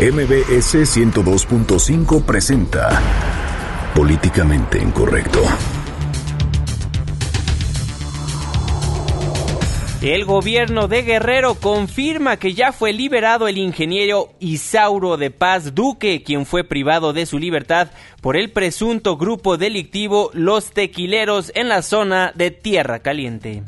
MBS 102.5 presenta Políticamente Incorrecto. El gobierno de Guerrero confirma que ya fue liberado el ingeniero Isauro de Paz Duque, quien fue privado de su libertad por el presunto grupo delictivo Los Tequileros en la zona de Tierra Caliente.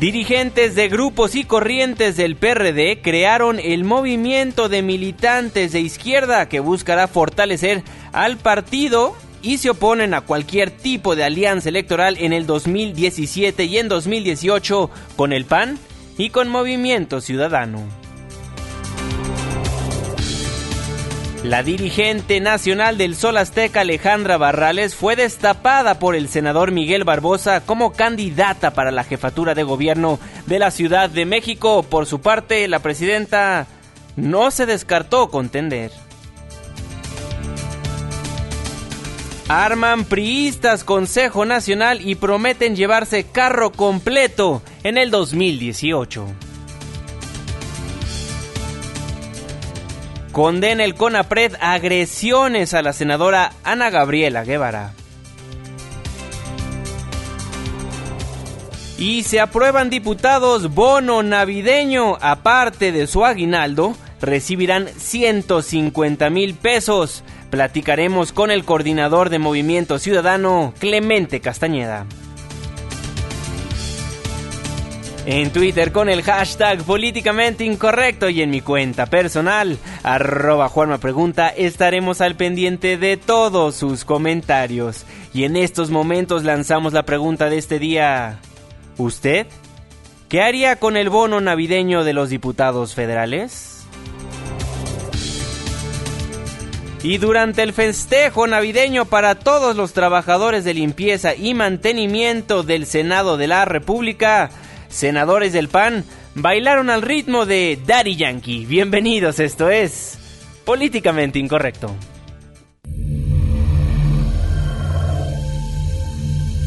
Dirigentes de grupos y corrientes del PRD crearon el movimiento de militantes de izquierda que buscará fortalecer al partido y se oponen a cualquier tipo de alianza electoral en el 2017 y en 2018 con el PAN y con Movimiento Ciudadano. La dirigente nacional del Sol Azteca Alejandra Barrales fue destapada por el senador Miguel Barbosa como candidata para la jefatura de gobierno de la Ciudad de México. Por su parte, la presidenta no se descartó contender. Arman priistas Consejo Nacional y prometen llevarse carro completo en el 2018. Condena el CONAPRED agresiones a la senadora Ana Gabriela Guevara. Y se aprueban diputados bono navideño, aparte de su aguinaldo, recibirán 150 mil pesos. Platicaremos con el coordinador de Movimiento Ciudadano, Clemente Castañeda. En Twitter con el hashtag políticamente incorrecto y en mi cuenta personal, arroba Juanma Pregunta, estaremos al pendiente de todos sus comentarios. Y en estos momentos lanzamos la pregunta de este día. ¿Usted? ¿Qué haría con el bono navideño de los diputados federales? Y durante el festejo navideño para todos los trabajadores de limpieza y mantenimiento del Senado de la República, senadores del PAN bailaron al ritmo de Daddy Yankee. Bienvenidos, esto es Políticamente Incorrecto.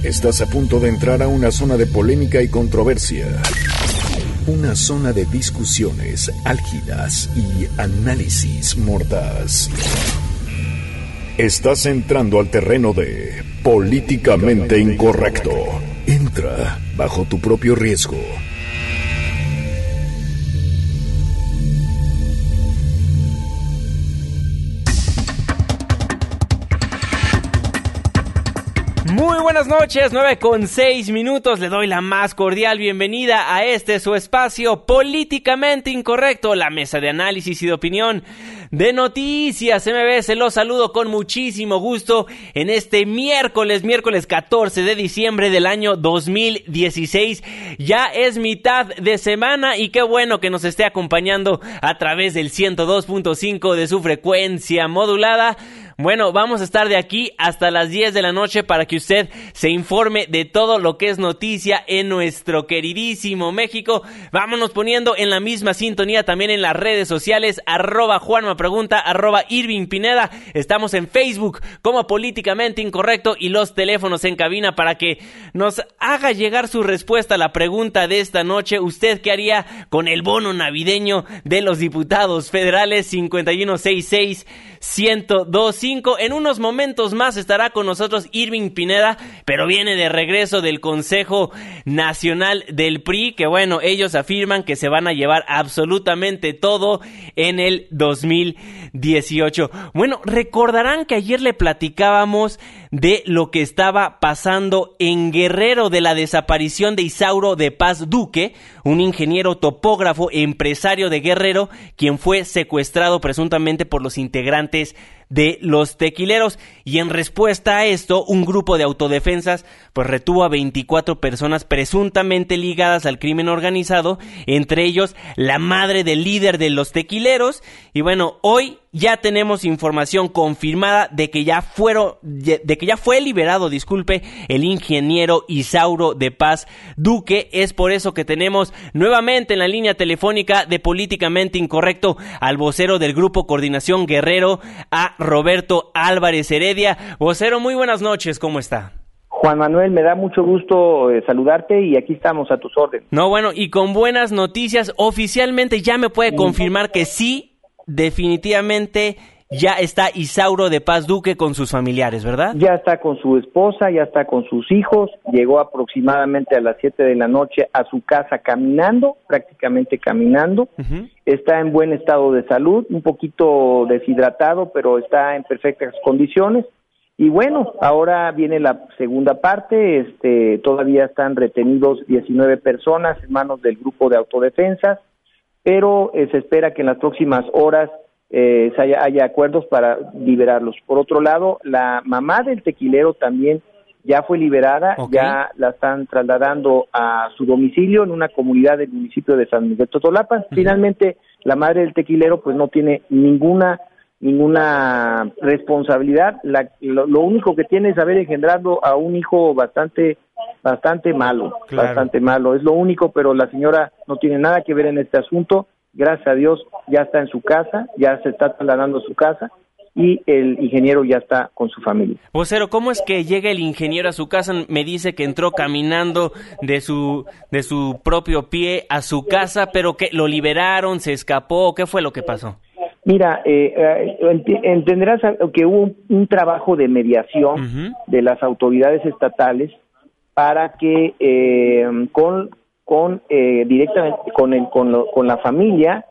Estás a punto de entrar a una zona de polémica y controversia. Una zona de discusiones álgidas y análisis mordaz. Estás entrando al terreno de políticamente incorrecto. Entra bajo tu propio riesgo. Buenas noches, 9 con 6 minutos. Le doy la más cordial bienvenida a este su espacio políticamente incorrecto, la mesa de análisis y de opinión de Noticias MBS. Los saludo con muchísimo gusto en este miércoles, miércoles 14 de diciembre del año 2016. Ya es mitad de semana y qué bueno que nos esté acompañando a través del 102.5 de su frecuencia modulada. Bueno, vamos a estar de aquí hasta las 10 de la noche para que usted se informe de todo lo que es noticia en nuestro queridísimo México. Vámonos poniendo en la misma sintonía también en las redes sociales, arroba Juanma Pregunta, arroba Irving Pineda. Estamos en Facebook como Políticamente Incorrecto y los teléfonos en cabina para que nos haga llegar su respuesta a la pregunta de esta noche. ¿Usted qué haría con el bono navideño de los diputados federales 5166 1025? En unos momentos más estará con nosotros Irving Pineda, pero viene de regreso del Consejo Nacional del PRI, que bueno, ellos afirman que se van a llevar absolutamente todo en el 2000 18. Bueno, recordarán que ayer le platicábamos de lo que estaba pasando en Guerrero de la desaparición de Isauro de Paz Duque, un ingeniero topógrafo empresario de Guerrero, quien fue secuestrado presuntamente por los integrantes de los tequileros. Y en respuesta a esto un grupo de autodefensas pues retuvo a 24 personas presuntamente ligadas al crimen organizado, entre ellos la madre del líder de los tequileros y bueno, hoy ya tenemos información confirmada de que ya fueron de que ya fue liberado, disculpe, el ingeniero Isauro de Paz Duque. Es por eso que tenemos nuevamente en la línea telefónica de políticamente incorrecto al vocero del grupo Coordinación Guerrero a Roberto Álvarez Heredia. Vocero, muy buenas noches, ¿cómo está? Juan Manuel, me da mucho gusto eh, saludarte y aquí estamos a tus órdenes. No, bueno, y con buenas noticias, oficialmente ya me puede confirmar que sí, definitivamente ya está Isauro de Paz Duque con sus familiares, ¿verdad? Ya está con su esposa, ya está con sus hijos, llegó aproximadamente a las 7 de la noche a su casa caminando, prácticamente caminando, está en buen estado de salud, un poquito deshidratado, pero está en perfectas condiciones. Y bueno, ahora viene la segunda parte, este, todavía están retenidos 19 personas en manos del grupo de autodefensas, pero eh, se espera que en las próximas horas eh, haya, acuerdos para liberarlos. Por otro lado, la mamá del tequilero también ya fue liberada, ya la están trasladando a su domicilio en una comunidad del municipio de San Miguel Totolapan. Finalmente, la madre del tequilero pues no tiene ninguna ninguna responsabilidad. lo, único que tiene es haber engendrado a un hijo bastante bastante malo, bastante malo. Es lo único, pero la señora no tiene nada que ver en este asunto gracias a Dios ya está en su casa, ya se está trasladando a su casa y el ingeniero ya está con su familia. Vocero, ¿cómo es que llega el ingeniero a su casa? Me dice que entró caminando de su de su propio pie a su casa, pero que lo liberaron, se escapó, ¿qué fue lo que pasó? Mira, eh, eh entenderás que hubo un, trabajo de mediación de las autoridades estatales para que eh, con con eh, directamente con el, con, con la familia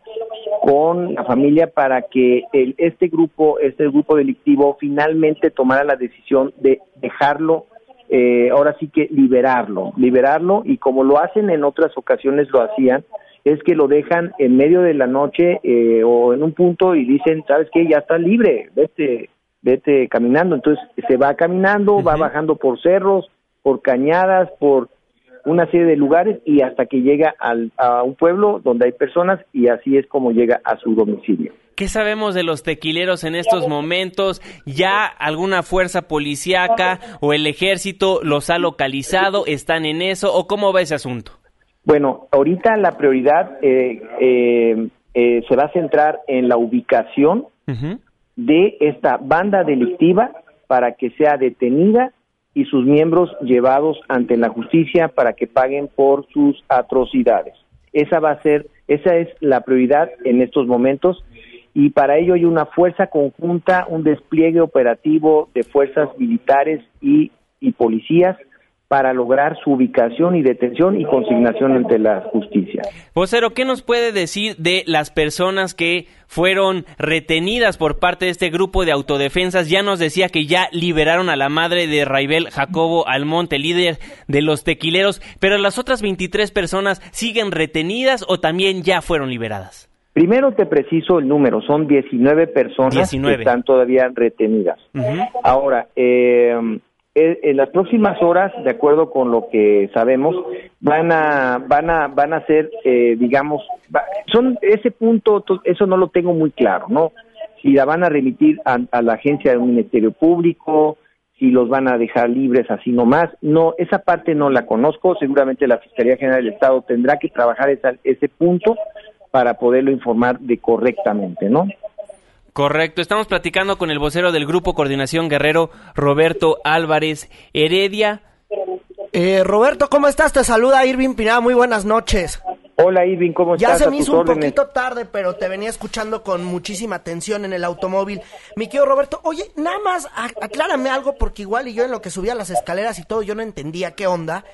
con la familia para que el, este grupo este grupo delictivo finalmente tomara la decisión de dejarlo eh, ahora sí que liberarlo liberarlo y como lo hacen en otras ocasiones lo hacían es que lo dejan en medio de la noche eh, o en un punto y dicen sabes qué ya está libre vete vete caminando entonces se va caminando va bajando por cerros por cañadas por una serie de lugares y hasta que llega al, a un pueblo donde hay personas y así es como llega a su domicilio. ¿Qué sabemos de los tequileros en estos momentos? ¿Ya alguna fuerza policíaca o el ejército los ha localizado? ¿Están en eso? ¿O cómo va ese asunto? Bueno, ahorita la prioridad eh, eh, eh, se va a centrar en la ubicación de esta banda delictiva para que sea detenida y sus miembros llevados ante la justicia para que paguen por sus atrocidades. Esa va a ser, esa es la prioridad en estos momentos y para ello hay una fuerza conjunta, un despliegue operativo de fuerzas militares y, y policías para lograr su ubicación y detención y consignación ante la justicia. Vocero, ¿qué nos puede decir de las personas que fueron retenidas por parte de este grupo de autodefensas? Ya nos decía que ya liberaron a la madre de Raibel Jacobo Almonte, líder de los tequileros, pero las otras 23 personas siguen retenidas o también ya fueron liberadas. Primero te preciso el número, son 19 personas que están todavía retenidas. Ahora, eh, eh, en las próximas horas, de acuerdo con lo que sabemos, van a van a van a ser, eh, digamos, son ese punto, eso no lo tengo muy claro, ¿no? Si la van a remitir a, la agencia del Ministerio Público, si los van a dejar libres así nomás, no, esa parte no la conozco. Seguramente la Fiscalía General del Estado tendrá que trabajar ese punto para poderlo informar de correctamente, ¿no? Correcto, estamos platicando con el vocero del Grupo Coordinación Guerrero, Roberto Álvarez Heredia. Eh, Roberto, ¿cómo estás? Te saluda Irving Pinada, muy buenas noches. Hola Irving, ¿cómo estás? Ya se me hizo un poquito tarde, pero te venía escuchando con muchísima atención en el automóvil. Mi querido Roberto, oye, nada más aclárame algo porque igual y yo en lo que subía las escaleras y todo yo no entendía qué onda.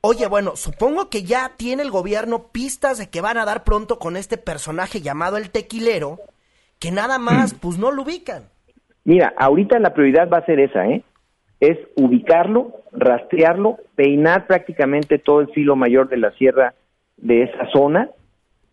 Oye, bueno, supongo que ya tiene el gobierno pistas de que van a dar pronto con este personaje llamado el tequilero que nada más, pues no lo ubican. Mira, ahorita la prioridad va a ser esa, ¿eh? Es ubicarlo, rastrearlo, peinar prácticamente todo el filo mayor de la sierra de esa zona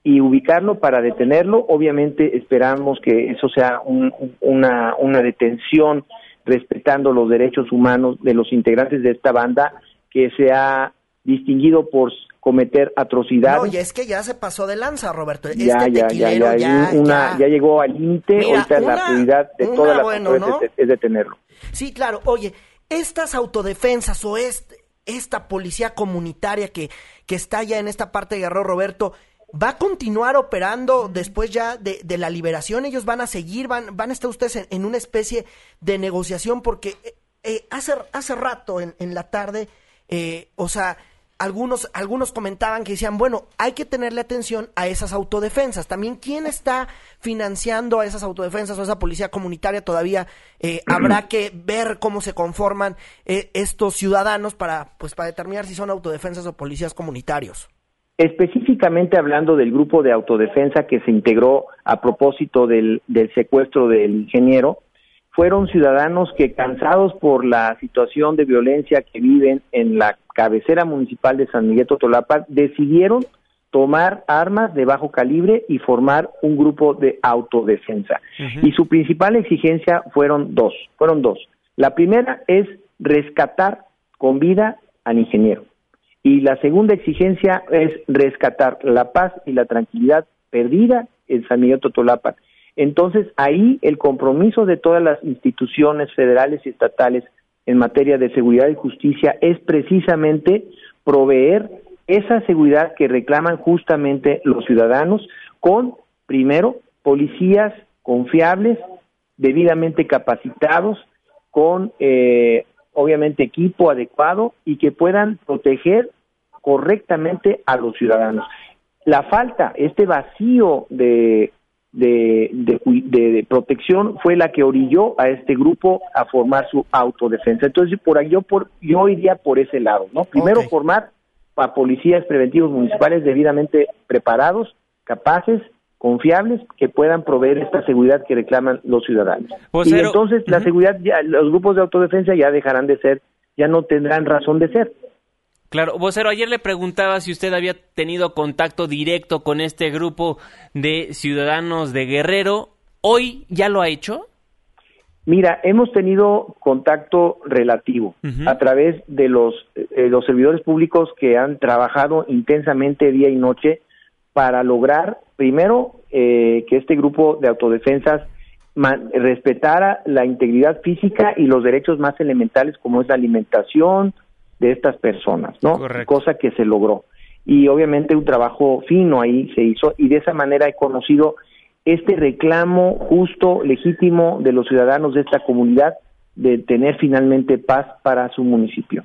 y ubicarlo para detenerlo. Obviamente esperamos que eso sea una, una detención respetando los derechos humanos de los integrantes de esta banda que se ha distinguido por cometer atrocidades. Oye, es que ya se pasó de lanza, Roberto. Este ya, ya, ya, ya, una, ya, llegó al límite. Ahorita la prioridad de todas las bueno, es, detenerlo. Sí, claro. Oye, estas autodefensas o este, esta policía comunitaria que, que está ya en esta parte de Guerrero, Roberto, ¿va a continuar operando después ya de, la liberación? ¿Ellos van a seguir? ¿Van, van a estar ustedes en, en una especie de negociación? Porque eh, hace, hace rato en, en la tarde, eh, o sea, algunos, algunos comentaban que decían, bueno, hay que tenerle atención a esas autodefensas. También, ¿quién está financiando a esas autodefensas o a esa policía comunitaria? Todavía eh, habrá que ver cómo se conforman eh, estos ciudadanos para, pues, para determinar si son autodefensas o policías comunitarios. Específicamente hablando del grupo de autodefensa que se integró a propósito del, del secuestro del ingeniero, fueron ciudadanos que cansados por la situación de violencia que viven en la cabecera municipal de San Miguel Totolapa, decidieron tomar armas de bajo calibre y formar un grupo de autodefensa. Y su principal exigencia fueron dos, fueron dos. La primera es rescatar con vida al ingeniero. Y la segunda exigencia es rescatar la paz y la tranquilidad perdida en San Miguel Totolapa. Entonces, ahí el compromiso de todas las instituciones federales y estatales en materia de seguridad y justicia es precisamente proveer esa seguridad que reclaman justamente los ciudadanos con, primero, policías confiables, debidamente capacitados, con, eh, obviamente, equipo adecuado y que puedan proteger correctamente a los ciudadanos. La falta, este vacío de de, de, protección fue la que orilló a este grupo a formar su autodefensa. Entonces, por ahí yo, por, yo iría por ese lado, ¿no? Primero, formar a policías preventivos municipales debidamente preparados, capaces, confiables, que puedan proveer esta seguridad que reclaman los ciudadanos. y entonces, la seguridad, ya, los grupos de autodefensa ya dejarán de ser, ya no tendrán razón de ser. Claro, vocero, ayer le preguntaba si usted había tenido contacto directo con este grupo de ciudadanos de Guerrero. ¿Hoy ya lo ha hecho? Mira, hemos tenido contacto relativo a través de los, eh, los servidores públicos que han trabajado intensamente día y noche para lograr, primero, eh, que este grupo de autodefensas respetara la integridad física y los derechos más elementales como es la alimentación, de estas personas, ¿no? Cosa que se logró. Y obviamente un trabajo fino ahí se hizo y de esa manera he conocido este reclamo justo, legítimo de los ciudadanos de esta comunidad de tener finalmente paz para su municipio.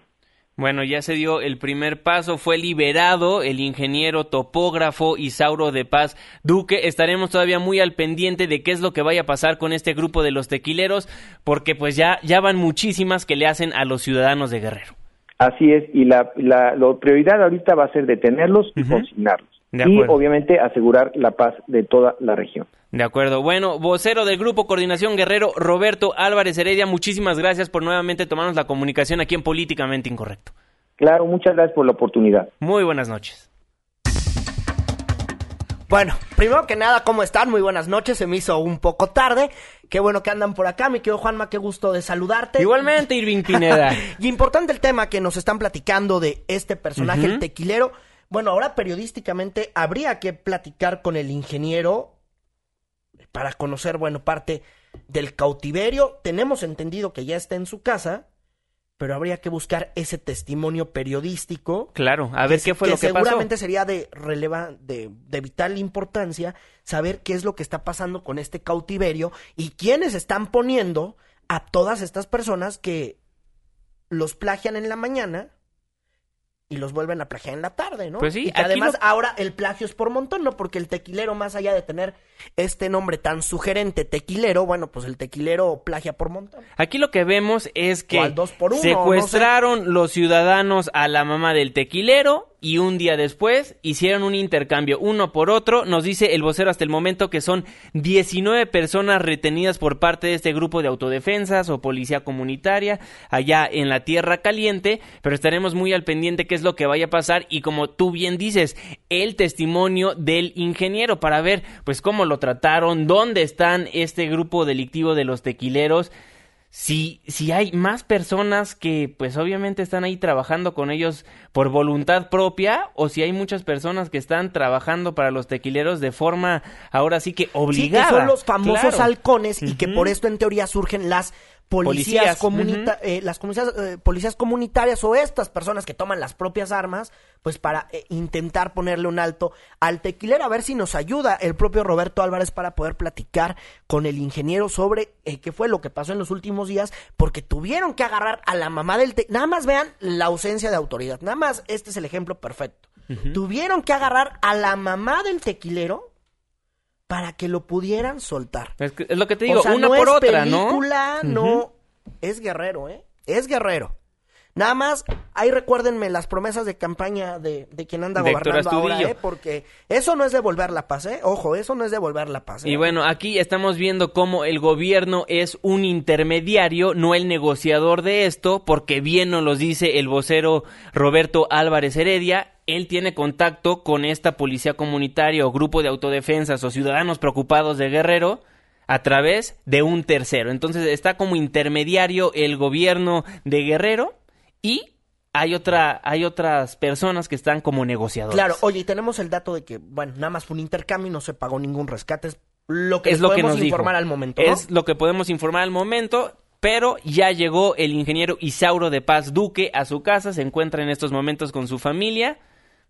Bueno, ya se dio el primer paso, fue liberado el ingeniero topógrafo Isauro de Paz Duque. Estaremos todavía muy al pendiente de qué es lo que vaya a pasar con este grupo de los tequileros, porque pues ya, ya van muchísimas que le hacen a los ciudadanos de Guerrero. Así es, y la, la, prioridad ahorita va a ser detenerlos y consignarlos. Y obviamente asegurar la paz de toda la región. De acuerdo. Bueno, vocero del Grupo Coordinación Guerrero, Roberto Álvarez Heredia, muchísimas gracias por nuevamente tomarnos la comunicación aquí en Políticamente Incorrecto. Claro, muchas gracias por la oportunidad. Muy buenas noches. Bueno, primero que nada, ¿cómo están? Muy buenas noches, se me hizo un poco tarde. Qué bueno que andan por acá, mi querido Juanma, qué gusto de saludarte. Igualmente, Irving Pineda. y importante el tema que nos están platicando de este personaje, el tequilero. Bueno, ahora periodísticamente habría que platicar con el ingeniero para conocer, bueno, parte del cautiverio. Tenemos entendido que ya está en su casa pero habría que buscar ese testimonio periodístico. Claro, a ver qué fue lo que pasó. Seguramente sería de, releva, de, de vital importancia saber qué es lo que está pasando con este cautiverio y quiénes están poniendo a todas estas personas que los plagian en la mañana y los vuelven a plagiar en la tarde, ¿no? Pues sí. Y además ahora el plagio es por montón, ¿no? Porque el tequilero, más allá de tener este nombre tan sugerente, tequilero, bueno, pues el tequilero plagia por montón. Aquí lo que vemos es que secuestraron los ciudadanos a la mamá del tequilero y un día después hicieron un intercambio uno por otro. Nos dice el vocero hasta el momento que son 19 personas retenidas por parte de este grupo de autodefensas o policía comunitaria allá en la Tierra Caliente, pero estaremos muy al pendiente qué es lo que vaya a pasar y como tú bien dices, el testimonio del ingeniero para ver pues cómo lo trataron, dónde están este grupo delictivo de los tequileros si, si hay más personas que pues obviamente están ahí trabajando con ellos por voluntad propia o si hay muchas personas que están trabajando para los tequileros de forma ahora sí que obligada. Sí, que son los famosos halcones y que por esto en teoría surgen las policías, Policías, eh, las comunidades, eh, policías comunitarias o estas personas que toman las propias armas, pues para eh, intentar ponerle un alto al tequilero, a ver si nos ayuda el propio Roberto Álvarez para poder platicar con el ingeniero sobre qué fue lo que pasó en los últimos días, porque tuvieron que agarrar a la mamá del tequilero. Nada más vean la ausencia de autoridad, nada más este es el ejemplo perfecto. Tuvieron que agarrar a la mamá del tequilero para que lo pudieran soltar. Es, que- es lo que te digo, O sea, una no por es otra, ¿no? película, no. Es guerrero, ¿eh? Es guerrero. Nada más, ahí recuérdenme las promesas de campaña de, de quien anda De gobernando ahora. ¿eh? Porque eso no es devolver la paz, ¿eh? Ojo, eso no es devolver la paz. ¿eh? Y bueno, aquí estamos viendo cómo el gobierno es un intermediario, no el negociador de esto, porque bien nos los dice el vocero Roberto Álvarez Heredia. Él tiene contacto con esta policía comunitaria o grupo de autodefensas o ciudadanos preocupados de Guerrero a través de un tercero. Entonces está como intermediario el gobierno de Guerrero y hay otra hay otras personas que están como negociadores. Claro, oye, y tenemos el dato de que, bueno, nada más fue un intercambio y no se pagó ningún rescate. Es lo que es lo que podemos nos dijo. informar al momento, ¿no? Es lo que podemos informar al momento. Pero ya llegó el ingeniero Isauro de Paz Duque a su casa, se encuentra en estos momentos con su familia.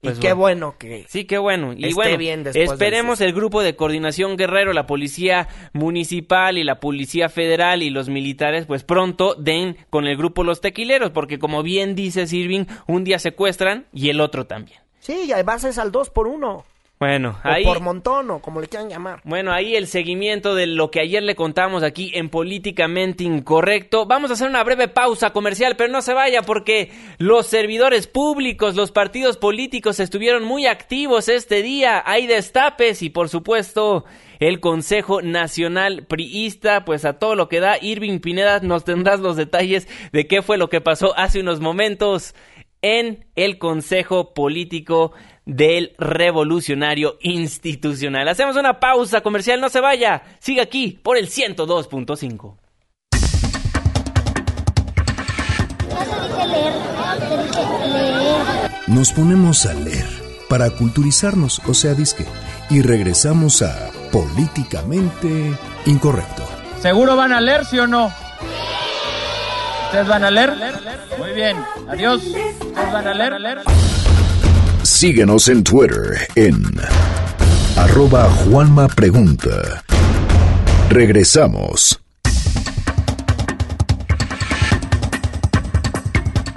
Pues y qué bueno que... Sí, qué bueno. Y Esté bueno, bien después del esperemos el grupo de coordinación guerrero, la policía municipal y la policía federal y los militares, pues pronto den con el grupo Los Tequileros, porque como bien dice Irving, un día secuestran y el otro también. Sí, ya bases al dos por uno. Bueno, O ahí... por montón, o como le quieran llamar. Bueno, ahí el seguimiento de lo que ayer le contamos aquí en Políticamente Incorrecto. Vamos a hacer una breve pausa comercial, pero no se vaya porque los servidores públicos, los partidos políticos estuvieron muy activos este día. Hay destapes y por supuesto el Consejo Nacional Priista, pues a todo lo que da. Irving Pineda, nos tendrás los detalles de qué fue lo que pasó hace unos momentos en el Consejo Político del Revolucionario Institucional. Hacemos una pausa comercial, no se vaya. Sigue aquí por el 102.5. Nos ponemos a leer para culturizarnos, o sea, disque, y regresamos a Políticamente Incorrecto. ¿Seguro van a leer, sí o no? ¿Ustedes van a leer? Muy bien. Adiós. ¿Ustedes van a leer? Síguenos en Twitter en arroba Juanma Pregunta. Regresamos.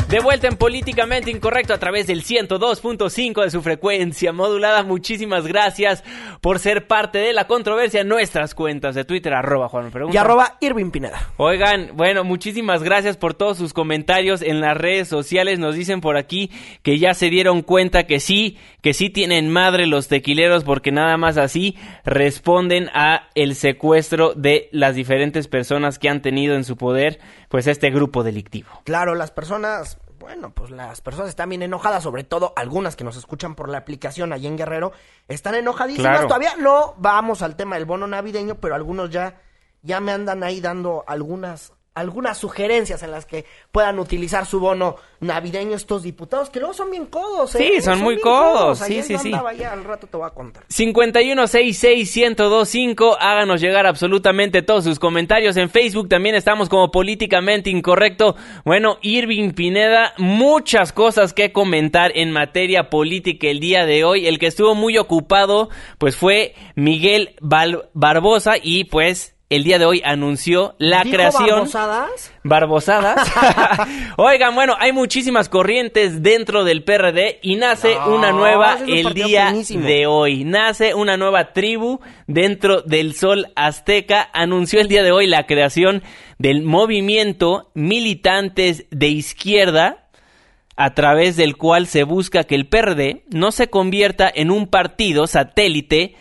De vuelta en Políticamente Incorrecto a través del 102.5 de su frecuencia modulada. Muchísimas gracias por ser parte de la controversia en nuestras cuentas de Twitter, arroba Juan Pregunta. Y arroba Irving Pineda. Oigan, bueno, muchísimas gracias por todos sus comentarios en las redes sociales. Nos dicen por aquí que ya se dieron cuenta que sí, que sí tienen madre los tequileros porque nada más así responden a el secuestro de las diferentes personas que han tenido en su poder, pues este grupo delictivo. Claro, las personas, bueno, pues las personas están bien enojadas, sobre todo algunas que nos escuchan por la aplicación allí en Guerrero, están enojadísimas. Claro. Todavía no vamos al tema del bono navideño, pero algunos ya, ya me andan ahí dando algunas, algunas sugerencias en las que puedan utilizar su bono navideño estos diputados, que luego son bien codos, ¿eh? Sí, son muy bien codos, sí, sí, sí. allá, al rato te voy a contar. 5166125, háganos llegar absolutamente todos sus comentarios. En Facebook también estamos como políticamente incorrecto. Bueno, Irving Pineda, muchas cosas que comentar en materia política el día de hoy. El que estuvo muy ocupado, pues fue Miguel Barbosa y pues el día de hoy anunció la ¿Dijo creación babosadas? barbosadas. Oigan, bueno, hay muchísimas corrientes dentro del PRD y nace No, una nueva el día finísimo. de hoy. Nace una nueva tribu dentro del Sol Azteca. Anunció el día de hoy la creación del movimiento Militantes de Izquierda a través del cual se busca que el PRD no se convierta en un partido satélite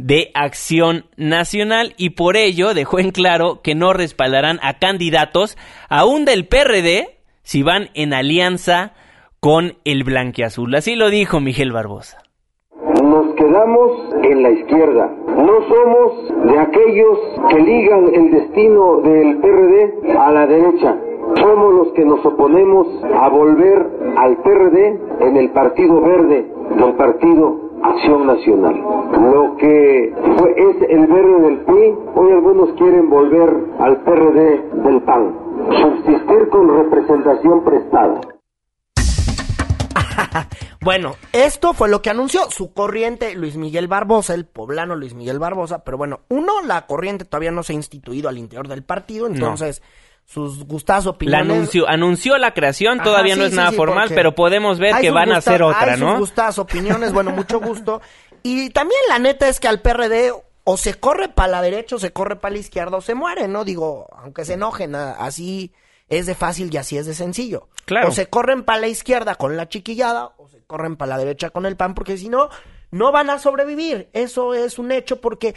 de acción nacional y por ello dejó en claro que no respaldarán a candidatos aún del PRD si van en alianza con el blanquiazul. Así lo dijo Miguel Barbosa. Nos quedamos en la izquierda. No somos de aquellos que ligan el destino del PRD a la derecha. Somos los que nos oponemos a volver al PRD en el Partido Verde, del Partido Acción Nacional. Lo que fue, es el verde del PRI, hoy algunos quieren volver al PRD del PAN. Subsistir con representación prestada. bueno, esto fue lo que anunció su corriente Luis Miguel Barbosa, el poblano Luis Miguel Barbosa, pero bueno, uno, la corriente todavía no se ha instituido al interior del partido, entonces... Sus gustadas opiniones. La anunció, anunció la creación, todavía no es nada formal, pero podemos ver que van a hacer otra, ¿no? Sus gustadas opiniones, bueno, mucho gusto. Y también la neta es que al PRD o se corre para la derecha o se corre para la izquierda o se muere, ¿no? Digo, aunque se enojen, así es de fácil y así es de sencillo. Claro. O se corren para la izquierda con la chiquillada o se corren para la derecha con el pan, porque si no, no van a sobrevivir. Eso es un hecho porque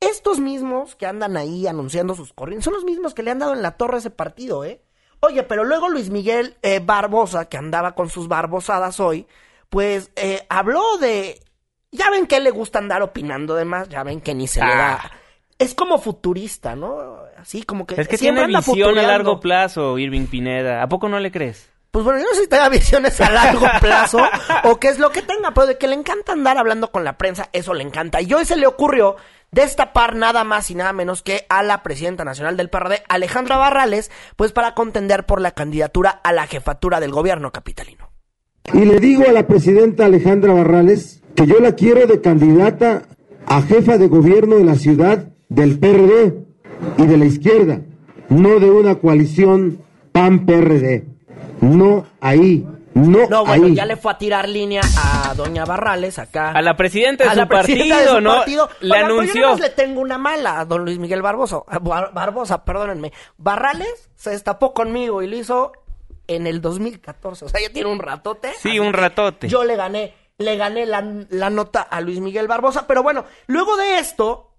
estos mismos que andan ahí anunciando sus corrientes son los mismos que le han dado en la torre a ese partido, ¿eh? Oye, pero luego Luis Miguel eh, Barbosa, que andaba con sus barbosadas hoy, pues eh, habló de... Ya ven que le gusta andar opinando de más, ya ven que ni se le da... Ah. Es como futurista, ¿no? Así como que... Es que tiene visión a largo plazo, Irving Pineda. ¿A poco no le crees? Pues bueno, yo no sé si tenga visiones a largo plazo o qué es lo que tenga, pero de que le encanta andar hablando con la prensa, eso le encanta. Y hoy se le ocurrió destapar nada más y nada menos que a la presidenta nacional del PRD, Alejandra Barrales, pues para contender por la candidatura a la jefatura del gobierno capitalino. Y le digo a la presidenta Alejandra Barrales que yo la quiero de candidata a jefa de gobierno de la ciudad del PRD y de la izquierda, no de una coalición PAN-PRD. No ahí, no, No, bueno, ahí. ya le fue a tirar línea a doña Barrales acá. A la presidenta de a su la presidenta partido, de su ¿no? partido. Le Oigan, pero Yo anunció. más le tengo una mala a don Luis Miguel Barbosa. a Bar- Barbosa, perdónenme. Barrales se destapó conmigo y lo hizo en el 2014. O sea, ya tiene un ratote. Sí, un ratote. Yo le gané, le gané la, la nota a Luis Miguel Barbosa. Pero bueno, luego de esto,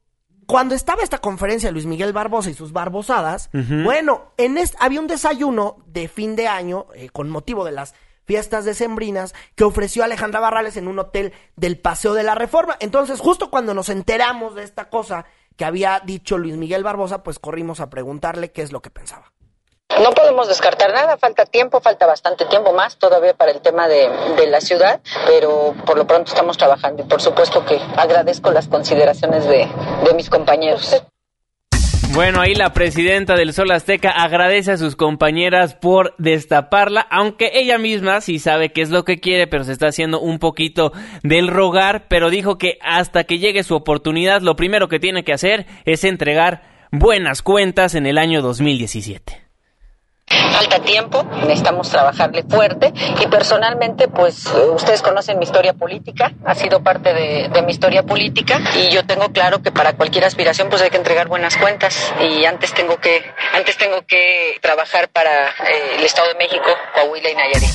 cuando estaba esta conferencia de Luis Miguel Barbosa y sus barbosadas, bueno, en este, había un desayuno de fin de año eh, con motivo de las fiestas decembrinas que ofreció Alejandra Barrales en un hotel del Paseo de la Reforma. Entonces, justo cuando nos enteramos de esta cosa que había dicho Luis Miguel Barbosa, pues corrimos a preguntarle qué es lo que pensaba. No podemos descartar nada, falta tiempo, falta bastante tiempo más todavía para el tema de, de la ciudad, pero por lo pronto estamos trabajando y por supuesto que agradezco las consideraciones de, de mis compañeros. Bueno, ahí la presidenta del Sol Azteca agradece a sus compañeras por destaparla, aunque ella misma sí sabe qué es lo que quiere, pero se está haciendo un poquito del rogar, pero dijo que hasta que llegue su oportunidad, lo primero que tiene que hacer es entregar buenas cuentas en el año 2017. Falta tiempo, necesitamos trabajarle fuerte. Y personalmente, pues eh, ustedes conocen mi historia política, ha sido parte de, mi historia política. Y yo tengo claro que para cualquier aspiración pues hay que entregar buenas cuentas. Y antes tengo que antes tengo que trabajar para eh, el Estado de México, Coahuila y Nayarit.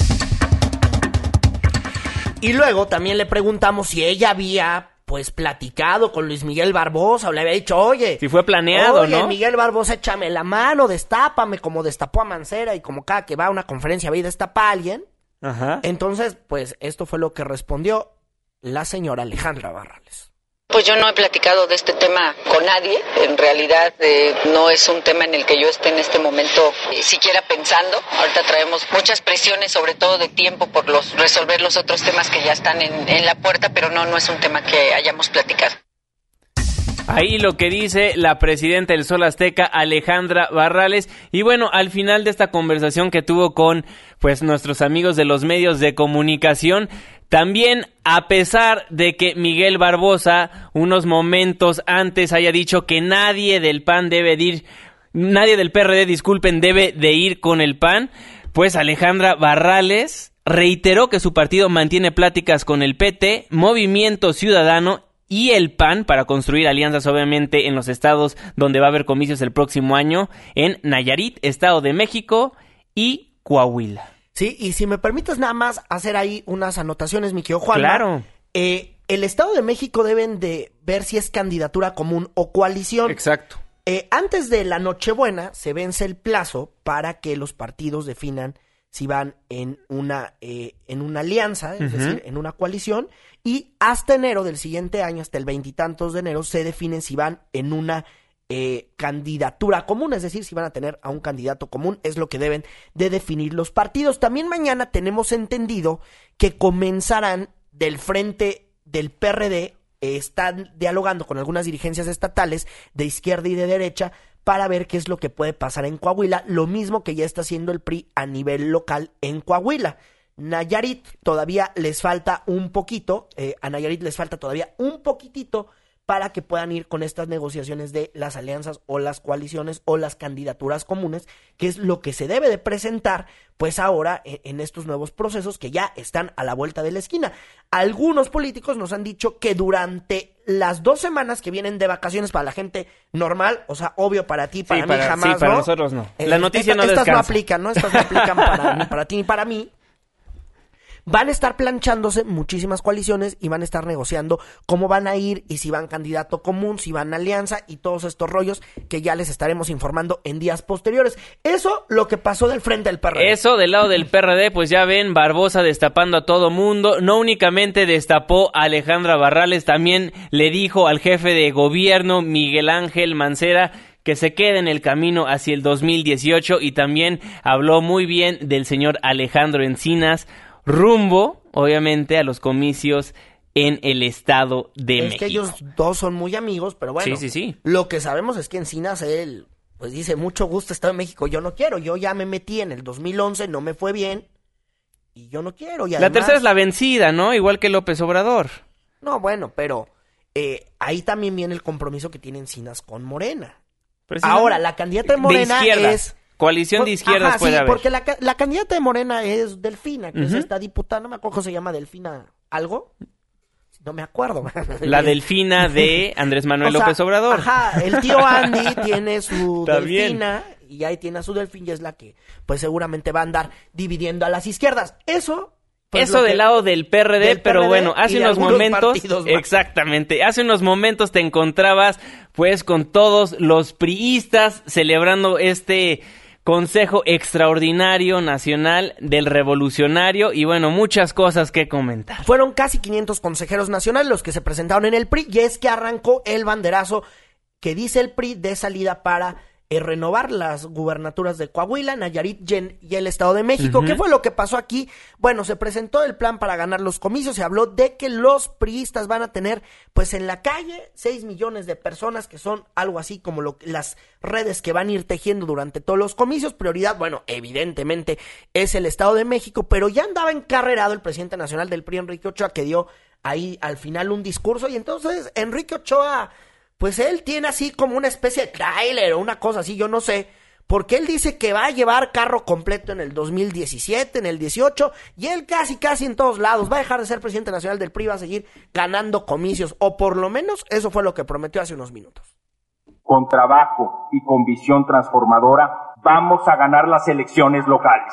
Y luego también le preguntamos si ella había pues platicado con Luis Miguel Barbosa o le había dicho, oye, Si fue planeado, oye, ¿no? Miguel Barbosa, échame la mano, destápame, como destapó a Mancera y como cada que va a una conferencia va y destapa a alguien. Ajá. Entonces, pues esto fue lo que respondió la señora Alejandra Barrales. Pues yo no he platicado de este tema con nadie. En realidad eh, no es un tema en el que yo esté en este momento eh, siquiera pensando. Ahorita traemos muchas presiones, sobre todo de tiempo, por los resolver los otros temas que ya están en, en la puerta, pero no, no es un tema que hayamos platicado. Ahí lo que dice la presidenta del Sol Azteca, Alejandra Barrales. Y bueno, al final de esta conversación que tuvo con pues nuestros amigos de los medios de comunicación, también a pesar de que Miguel Barbosa unos momentos antes haya dicho que nadie del PAN debe de ir, nadie del PRD, disculpen, debe de ir con el PAN, pues Alejandra Barrales reiteró que su partido mantiene pláticas con el PT, Movimiento Ciudadano y el PAN para construir alianzas obviamente en los estados donde va a haber comicios el próximo año, en Nayarit, Estado de México y Coahuila. Sí, y si me permites nada más hacer ahí unas anotaciones, mi querido Juan. Claro. Eh, el Estado de México deben de ver si es candidatura común o coalición. Exacto. Eh, antes de la Nochebuena se vence el plazo para que los partidos definan si van en una, eh, en una alianza, es decir, en una coalición, y hasta enero del siguiente año, hasta el veintitantos de enero, se definen si van en una eh, candidatura común, es decir, si van a tener a un candidato común, es lo que deben de definir los partidos. También mañana tenemos entendido que comenzarán del frente del PRD están dialogando con algunas dirigencias estatales de izquierda y de derecha para ver qué es lo que puede pasar en Coahuila, lo mismo que ya está haciendo el PRI a nivel local en Coahuila. Nayarit todavía les falta un poquito, eh, a Nayarit les falta todavía un poquitito para que puedan ir con estas negociaciones de las alianzas o las coaliciones o las candidaturas comunes, que es lo que se debe de presentar pues ahora en, en, estos nuevos procesos que ya están a la vuelta de la esquina. Algunos políticos nos han dicho que durante las dos semanas que vienen de vacaciones para la gente normal, o sea, obvio para ti, para Sí, mí para- jamás, sí, para ¿no? nosotros no. Eh, La noticia esta- no Estas no aplican, ¿no? Estas no aplican para, ni para ti ni para mí. Van a estar planchándose muchísimas coaliciones y van a estar negociando cómo van a ir y si van candidato común, si van alianza y todos estos rollos que ya les estaremos informando en días posteriores. Eso lo que pasó del frente del PRD. Eso del lado del PRD, pues ya ven, Barbosa destapando a todo mundo. No únicamente destapó a Alejandra Barrales, también le dijo al jefe de gobierno, Miguel Ángel Mancera, que se quede en el camino hacia el 2018 y también habló muy bien del señor Alejandro Encinas, rumbo, obviamente, a los comicios en el Estado de es México. que ellos dos son muy amigos, pero bueno. Sí, sí, sí. Lo que sabemos es que Encinas, él, pues dice, mucho gusto Estado de México, yo no quiero. Yo ya me metí en el 2011, no me fue bien. Y yo no quiero. Y La además- tercera es la vencida, ¿no? Igual que López Obrador. No, bueno, pero eh, ahí también viene el compromiso que tiene Encinas con Morena. Ahora, la candidata de Morena es... Coalición de izquierdas Ajá, puede sí, haber. porque la, la candidata de Morena es Delfina, que es Ujú. esta diputada, no me acuerdo cómo se llama, Delfina algo. No me acuerdo. La delfina de Andrés Manuel O sea, López Obrador. Ajá, el tío Andy tiene su Está bien. delfina y ahí tiene a su delfín y es la que pues seguramente va a andar dividiendo a las izquierdas. Eso pues, Eso del lado del PRD, del pero PRD bueno, hace unos momentos, exactamente, hace unos momentos te encontrabas pues con todos los priistas celebrando este Consejo Extraordinario Nacional del Revolucionario y bueno, muchas cosas que comentar. Fueron casi 500 consejeros nacionales los que se presentaron en el PRI y es que arrancó el banderazo que dice el PRI de salida para eh, renovar las gubernaturas de Coahuila, Nayarit y en- y el Estado de México. ¿Qué fue lo que pasó aquí? Bueno, se presentó el plan para ganar los comicios, se habló de que los priistas van a tener pues en la calle 6 millones de personas que son algo así como lo, las redes que van a ir tejiendo durante todos los comicios. Prioridad, bueno, evidentemente es el Estado de México, pero ya andaba encarrerado el presidente nacional del PRI, Enrique Ochoa, que dio ahí al final un discurso y entonces Enrique Ochoa, pues él tiene así como una especie de trailer o una cosa así, yo no sé. Porque él dice que va a llevar carro completo en el 2017, en el 18, y él casi, casi en todos lados va a dejar de ser presidente nacional del PRI, va a seguir ganando comicios, o por lo menos eso fue lo que prometió hace unos minutos. con trabajo y con visión transformadora, vamos a ganar las elecciones locales.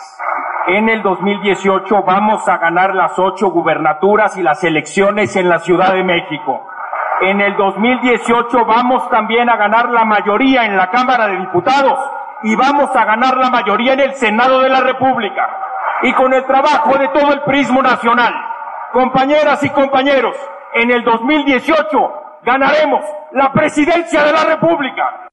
En el 2018 vamos a ganar las ocho gubernaturas y las elecciones en la Ciudad de México. En el 2018 vamos también a ganar la mayoría en la Cámara de Diputados y vamos a ganar la mayoría en el Senado de la República. Y con el trabajo de todo el prismo nacional, compañeras y compañeros, en el 2018 ganaremos la presidencia de la República.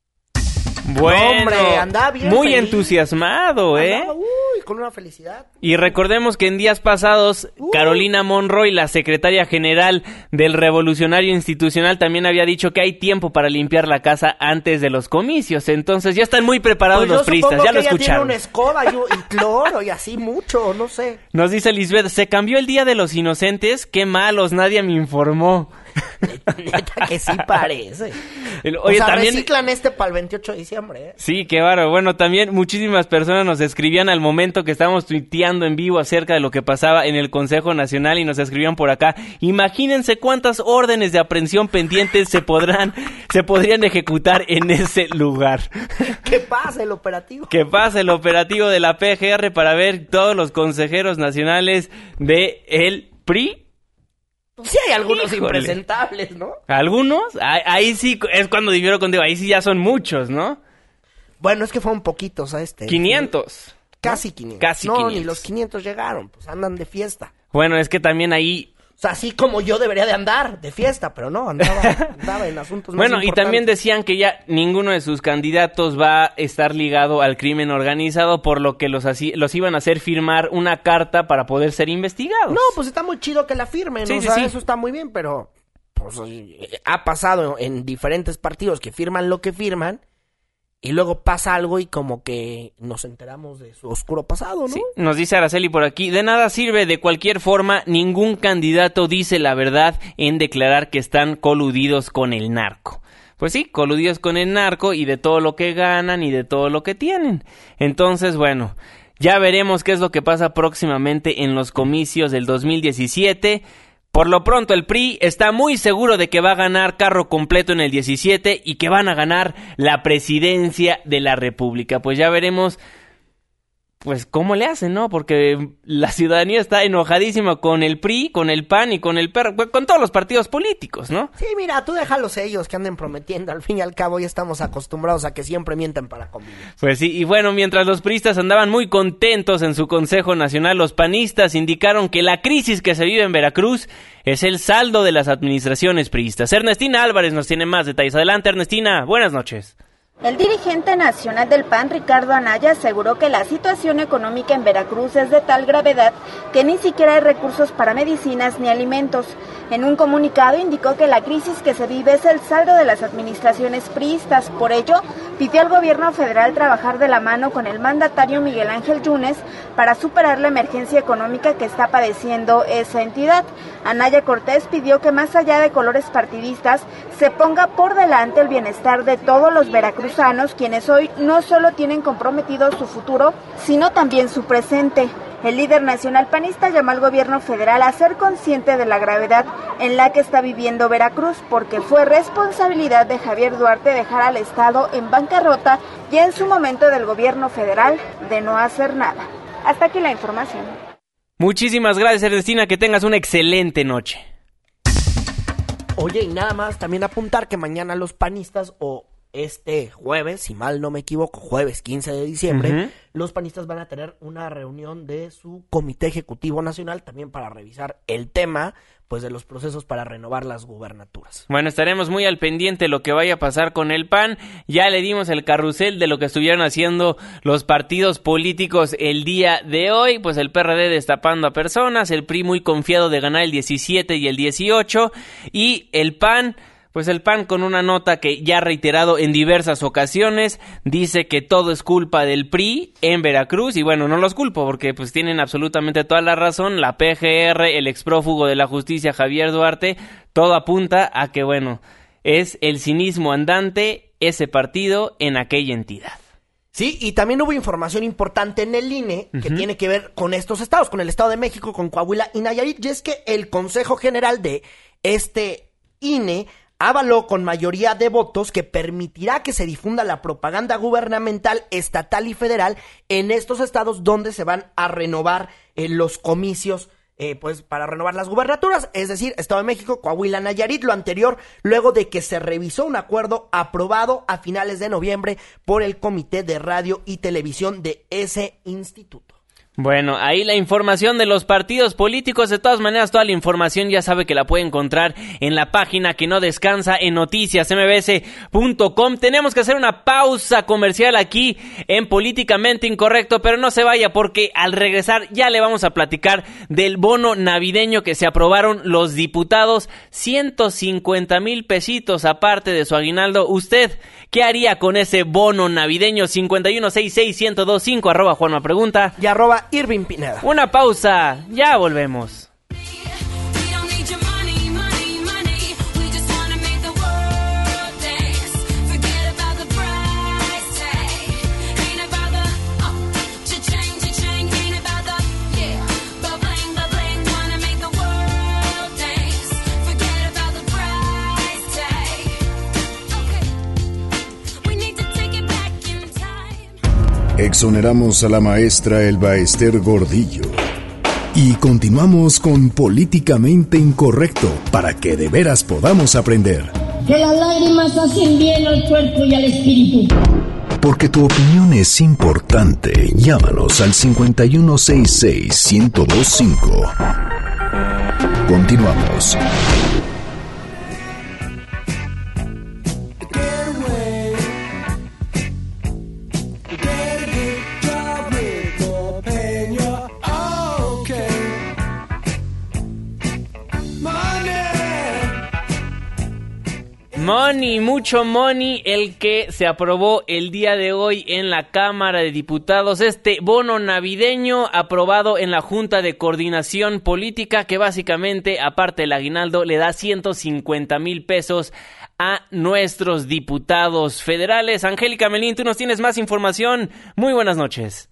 Bueno, hombre, andaba bien muy feliz. entusiasmado, ¿eh? Andaba, uy, con una felicidad. Y recordemos que en días pasados, Carolina Monroy, la secretaria general del Revolucionario Institucional, también había dicho que hay tiempo para limpiar la casa antes de los comicios. Entonces ya están muy preparados Pues yo los priistas, supongo ya que lo ella tiene una escoba y, y cloro y así mucho, no sé. Nos dice Lisbeth, se cambió el Día de los Inocentes, qué malos, nadie me informó. Neta que sí parece. El- o Oye, sea, también... reciclan este para el 28 de diciembre, ¿eh? Sí, qué bárbaro. Bueno, también muchísimas personas nos escribían al momento que estábamos tuiteando en vivo acerca de lo que pasaba en el Consejo Nacional y nos escribían por acá. Imagínense cuántas órdenes de aprehensión pendientes se podrán, se podrían ejecutar en ese lugar. ¿Qué pasa el operativo? Que pase el operativo de la PGR para ver todos los consejeros nacionales de el PRI. Sí hay algunos Híjole. impresentables, ¿no? ¿Algunos? Ahí, ahí sí es cuando difiero contigo, ahí sí ya son muchos, ¿no? Bueno, es que fueron poquitos a este. 500. Casi 500. Casi no, 500. ni los 500 llegaron, pues andan de fiesta. Bueno, es que también ahí O sea, así como yo debería de andar de fiesta, pero no, andaba, andaba en asuntos más Bueno, y también decían que ya ninguno de sus candidatos va a estar ligado al crimen organizado, por lo que los, así, los iban a hacer firmar una carta para poder ser investigados. No, pues está muy chido que la firmen, Sí, o sí, sea, sí. eso está muy bien, pero pues, ha pasado en diferentes partidos que firman lo que firman y luego pasa algo y como que nos enteramos de su oscuro pasado, ¿no? Sí, nos dice Araceli por aquí, de nada sirve, de cualquier forma, ningún candidato dice la verdad en declarar que están coludidos con el narco. Pues sí, coludidos con el narco y de todo lo que ganan y de todo lo que tienen. Entonces, bueno, ya veremos qué es lo que pasa próximamente en los comicios del 2017. Por lo pronto, el PRI está muy seguro de que va a ganar carro completo en el 17 y que van a ganar la presidencia de la República. Pues ya veremos pues cómo le hacen, ¿no? Porque la ciudadanía está enojadísima con el PRI, con el PAN y con el PER, con todos los partidos políticos, ¿no? Sí, mira, tú déjalos ellos que anden prometiendo. Al fin y al cabo ya estamos acostumbrados a que siempre mienten para convivir. Pues sí, y bueno, mientras los priistas andaban muy contentos en su Consejo Nacional, los panistas indicaron que la crisis que se vive en Veracruz es el saldo de las administraciones priistas. Ernestina Álvarez nos tiene más detalles. Adelante, Ernestina, buenas noches. El dirigente nacional del PAN, Ricardo Anaya, aseguró que la situación económica en Veracruz es de tal gravedad que ni siquiera hay recursos para medicinas ni alimentos. En un comunicado indicó que la crisis que se vive es el saldo de las administraciones priistas. Por ello, pidió al gobierno federal trabajar de la mano con el mandatario Miguel Ángel Yunes para superar la emergencia económica que está padeciendo esa entidad. Anaya Cortés pidió que más allá de colores partidistas se ponga por delante el bienestar de todos los veracruzanos, quienes hoy no solo tienen comprometido su futuro, sino también su presente. El líder nacional panista llamó al gobierno federal a ser consciente de la gravedad en la que está viviendo Veracruz, porque fue responsabilidad de Javier Duarte dejar al Estado en bancarrota y en su momento del gobierno federal de no hacer nada. Hasta aquí la información. Muchísimas gracias, Ernestina, que tengas una excelente noche. Oye, y nada más también apuntar que mañana los panistas o este jueves, si mal no me equivoco, jueves 15 de diciembre, los panistas van a tener una reunión de su Comité Ejecutivo Nacional también para revisar el tema pues de los procesos para renovar las gubernaturas. Bueno, estaremos muy al pendiente de lo que vaya a pasar con el PAN. Ya le dimos el carrusel de lo que estuvieron haciendo los partidos políticos el día de hoy. Pues el PRD destapando a personas, el PRI muy confiado de ganar el 17 y el 18. Y el PAN, pues el PAN con una nota que ya ha reiterado en diversas ocasiones, dice que todo es culpa del PRI en Veracruz. Y bueno, no los culpo porque pues tienen absolutamente toda la razón. La PGR, el exprófugo de la justicia Javier Duarte, todo apunta a que bueno, es el cinismo andante ese partido en aquella entidad. Sí, y también hubo información importante en el INE que tiene que ver con estos estados, con el Estado de México, con Coahuila y Nayarit, y es que el Consejo General de este INE avaló con mayoría de votos que permitirá que se difunda la propaganda gubernamental estatal y federal en estos estados donde se van a renovar eh, los comicios eh, pues para renovar las gubernaturas, es decir, Estado de México, Coahuila, Nayarit, lo anterior, luego de que se revisó un acuerdo aprobado a finales de noviembre por el Comité de Radio y Televisión de ese instituto. Bueno, ahí la información de los partidos políticos. De todas maneras, toda la información ya sabe que la puede encontrar en la página que no descansa en noticiasmbs.com. Tenemos que hacer una pausa comercial aquí en Políticamente Incorrecto, pero no se vaya porque al regresar ya le vamos a platicar del bono navideño que se aprobaron los diputados. 150 mil pesitos aparte de su aguinaldo. ¿Usted qué haría con ese bono navideño? 5166125 arroba Juanma Pregunta. Y arroba Irving Pineda. Una pausa, ya volvemos. Exoneramos a la maestra Elba Ester Gordillo. Y continuamos con Políticamente Incorrecto para que de veras podamos aprender. Que las lágrimas hacen bien al cuerpo y al espíritu. Porque tu opinión es importante. Llámanos al 5166-1025. Continuamos. Money, mucho money, el que se aprobó el día de hoy en la Cámara de Diputados, este bono navideño aprobado en la Junta de Coordinación Política, que básicamente, aparte del aguinaldo, le da 150 mil pesos a nuestros diputados federales. Angélica Melín, tú nos tienes más información. Muy buenas noches.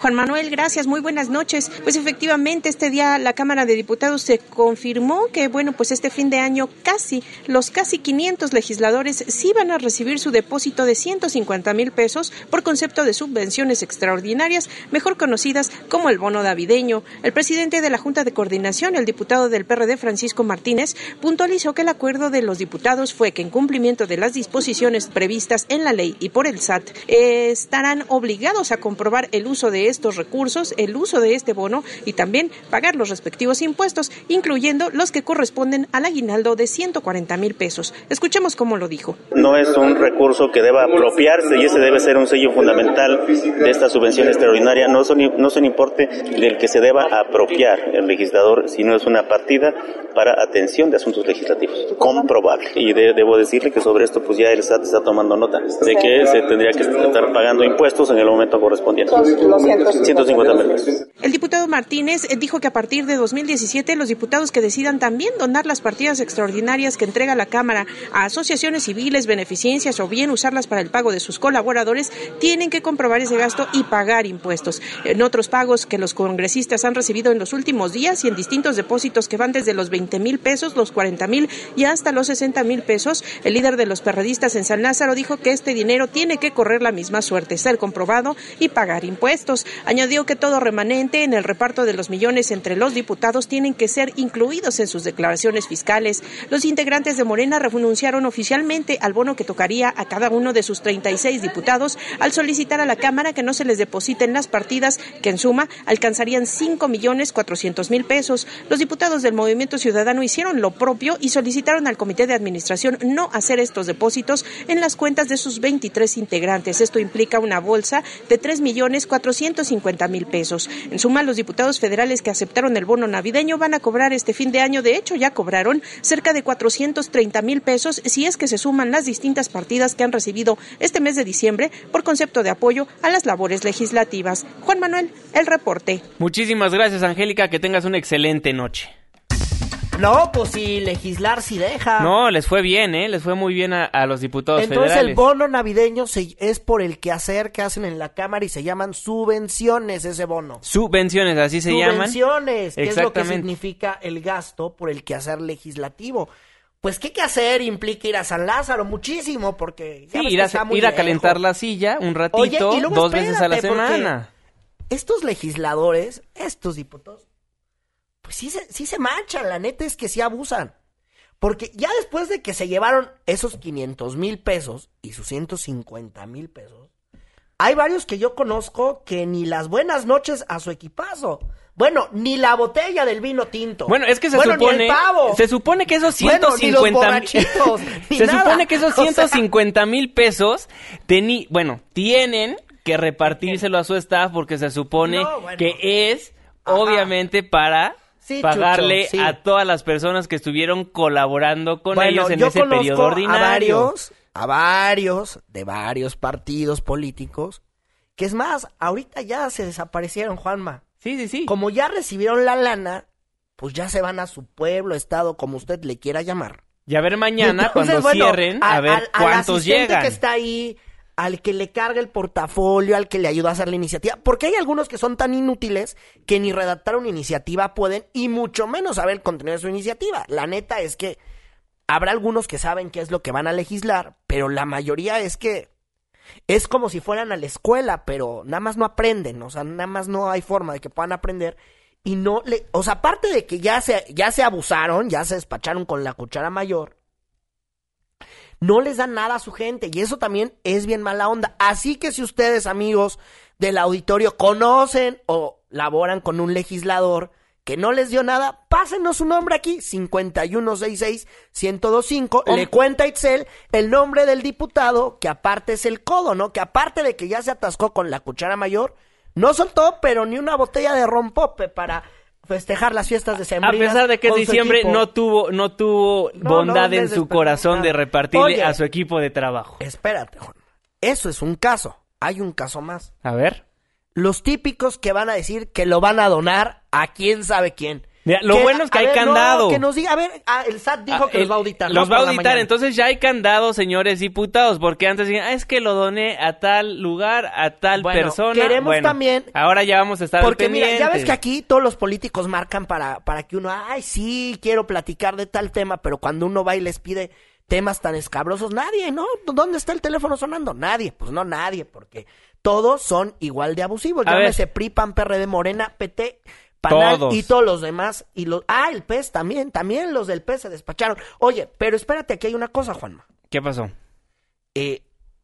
Juan Manuel, gracias, muy buenas noches. Pues efectivamente, este día la Cámara de Diputados se confirmó que, bueno, pues este fin de año casi, los casi 500 legisladores sí van a recibir su depósito de 150 mil pesos por concepto de subvenciones extraordinarias, mejor conocidas como el bono navideño. El presidente de la Junta de Coordinación, el diputado del PRD, Francisco Martínez, puntualizó que el acuerdo de los diputados fue que en cumplimiento de las disposiciones previstas en la ley y por el SAT, estarán obligados a comprobar el uso de estos recursos, el uso de este bono y también pagar los respectivos impuestos, incluyendo los que corresponden al aguinaldo de 140 mil pesos. Escuchemos cómo lo dijo. No es un recurso que deba apropiarse y ese debe ser un sello fundamental de esta subvención extraordinaria. No, son, no es un importe del que se deba apropiar el legislador, sino es una partida para atención de asuntos legislativos. Comprobable. Y debo decirle que sobre esto pues ya el SAT está tomando nota de que se tendría que estar pagando impuestos en el momento correspondiente. 150 mil El diputado Martínez eh, dijo que a partir de 2017 los diputados que decidan también donar las partidas extraordinarias que entrega la Cámara a asociaciones civiles, beneficencias o bien usarlas para el pago de sus colaboradores, tienen que comprobar ese gasto y pagar impuestos. En otros pagos que los congresistas han recibido en los últimos días y en distintos depósitos que van desde los 20 mil pesos, los 40 mil y hasta los 60 mil pesos, el líder de los perredistas en San Lázaro dijo que este dinero tiene que correr la misma suerte, ser comprobado y pagar impuestos. Añadió que todo remanente en el reparto de los millones entre los diputados tienen que ser incluidos en sus declaraciones fiscales. Los integrantes de Morena renunciaron oficialmente al bono que tocaría a cada uno de sus 36 diputados al solicitar a la Cámara que no se les depositen las partidas que en suma alcanzarían 5 millones 400 mil pesos. Los diputados del Movimiento Ciudadano hicieron lo propio y solicitaron al Comité de Administración no hacer estos depósitos en las cuentas de sus 23 integrantes. Esto implica una bolsa de 3 millones 400 50 mil pesos. En suma, los diputados federales que aceptaron el bono navideño van a cobrar este fin de año, de hecho ya cobraron cerca de 430 mil pesos si es que se suman las distintas partidas que han recibido este mes de diciembre por concepto de apoyo a las labores legislativas. Juan Manuel, el reporte. Muchísimas gracias, Angélica, que tengas una excelente noche. No, pues si legislar si deja. No, les fue bien, ¿eh? Les fue muy bien a, los diputados Entonces, federales. el bono navideño es por el quehacer que hacen en la Cámara y se llaman subvenciones ese bono. Subvenciones, así se llaman. Subvenciones, que es lo que significa el gasto por el quehacer legislativo. Pues qué hacer implica ir a San Lázaro muchísimo porque sí, ir, a, ir a, calentar la silla un ratito, dos veces a la semana. Estos legisladores, estos diputados pues sí se, sí se manchan, la neta es que sí abusan. Porque ya después de que se llevaron esos 500 mil pesos y sus 150 mil pesos, hay varios que yo conozco que ni las buenas noches a su equipazo. Bueno, ni la botella del vino tinto. Bueno, es que se supone. Se supone que esos 150 Se supone que esos 150 mil pesos bueno, tienen que repartírselo a su staff porque se supone que es obviamente para pagarle a todas las personas que estuvieron colaborando con ellos en ese periodo ordinario. A varios, a varios de varios partidos políticos, que es más, ahorita ya se desaparecieron, Juanma. Sí, sí, sí. Como ya recibieron la lana, pues ya se van a su pueblo, estado, como usted le quiera llamar. Y a ver mañana, cuando cierren, a, ver cuántos llegan. que está ahí, al que le carga el portafolio, al que le ayuda a hacer la iniciativa. Porque hay algunos que son tan inútiles que ni redactar una iniciativa pueden y mucho menos saber el contenido de su iniciativa. La neta es que habrá algunos que saben qué es lo que van a legislar, pero la mayoría es que es como si fueran a la escuela, pero nada más no aprenden, o sea, nada más no hay forma de que puedan aprender y no le, o sea, aparte de que ya se ya se abusaron, ya se despacharon con la cuchara mayor, no les dan nada a su gente y eso también es bien mala onda. Así que si ustedes, amigos del auditorio, conocen o laboran con un legislador que no les dio nada, pásenos su nombre aquí, 5166-1025. Le cuenta Itzel el nombre del diputado, que aparte es el codo, ¿no? Que aparte de que ya se atascó con la cuchara mayor, no soltó, pero ni una botella de rompope para festejar las fiestas de. A pesar de que en diciembre no tuvo, no tuvo bondad en su corazón de repartirle a su equipo de trabajo. Espérate, Juan. Eso es un caso. Hay un caso más. A ver. Los típicos que van a decir que lo van a donar a quién sabe quién lo bueno es que hay candado. que nos diga, a ver, ah, el SAT dijo ah, que los va a auditar. Los va a auditar, entonces ya hay candado, señores diputados, porque antes decían, ah, es que lo doné a tal lugar, a tal persona. Queremos también. Ahora ya vamos a estar Porque mira, ya ves que aquí todos los políticos marcan para, para que uno, ay, sí, quiero platicar de tal tema, pero cuando uno va y les pide temas tan escabrosos, nadie, ¿no? ¿Dónde está el teléfono sonando? Nadie, pues no nadie, porque todos son igual de abusivos. Llámese PRI, PAN, PRD, Morena, PT y todos los demás. Y los, ah, el pez también, también los del pez se despacharon. Oye, pero espérate, aquí hay una cosa, Juanma. ¿Qué pasó? Eh,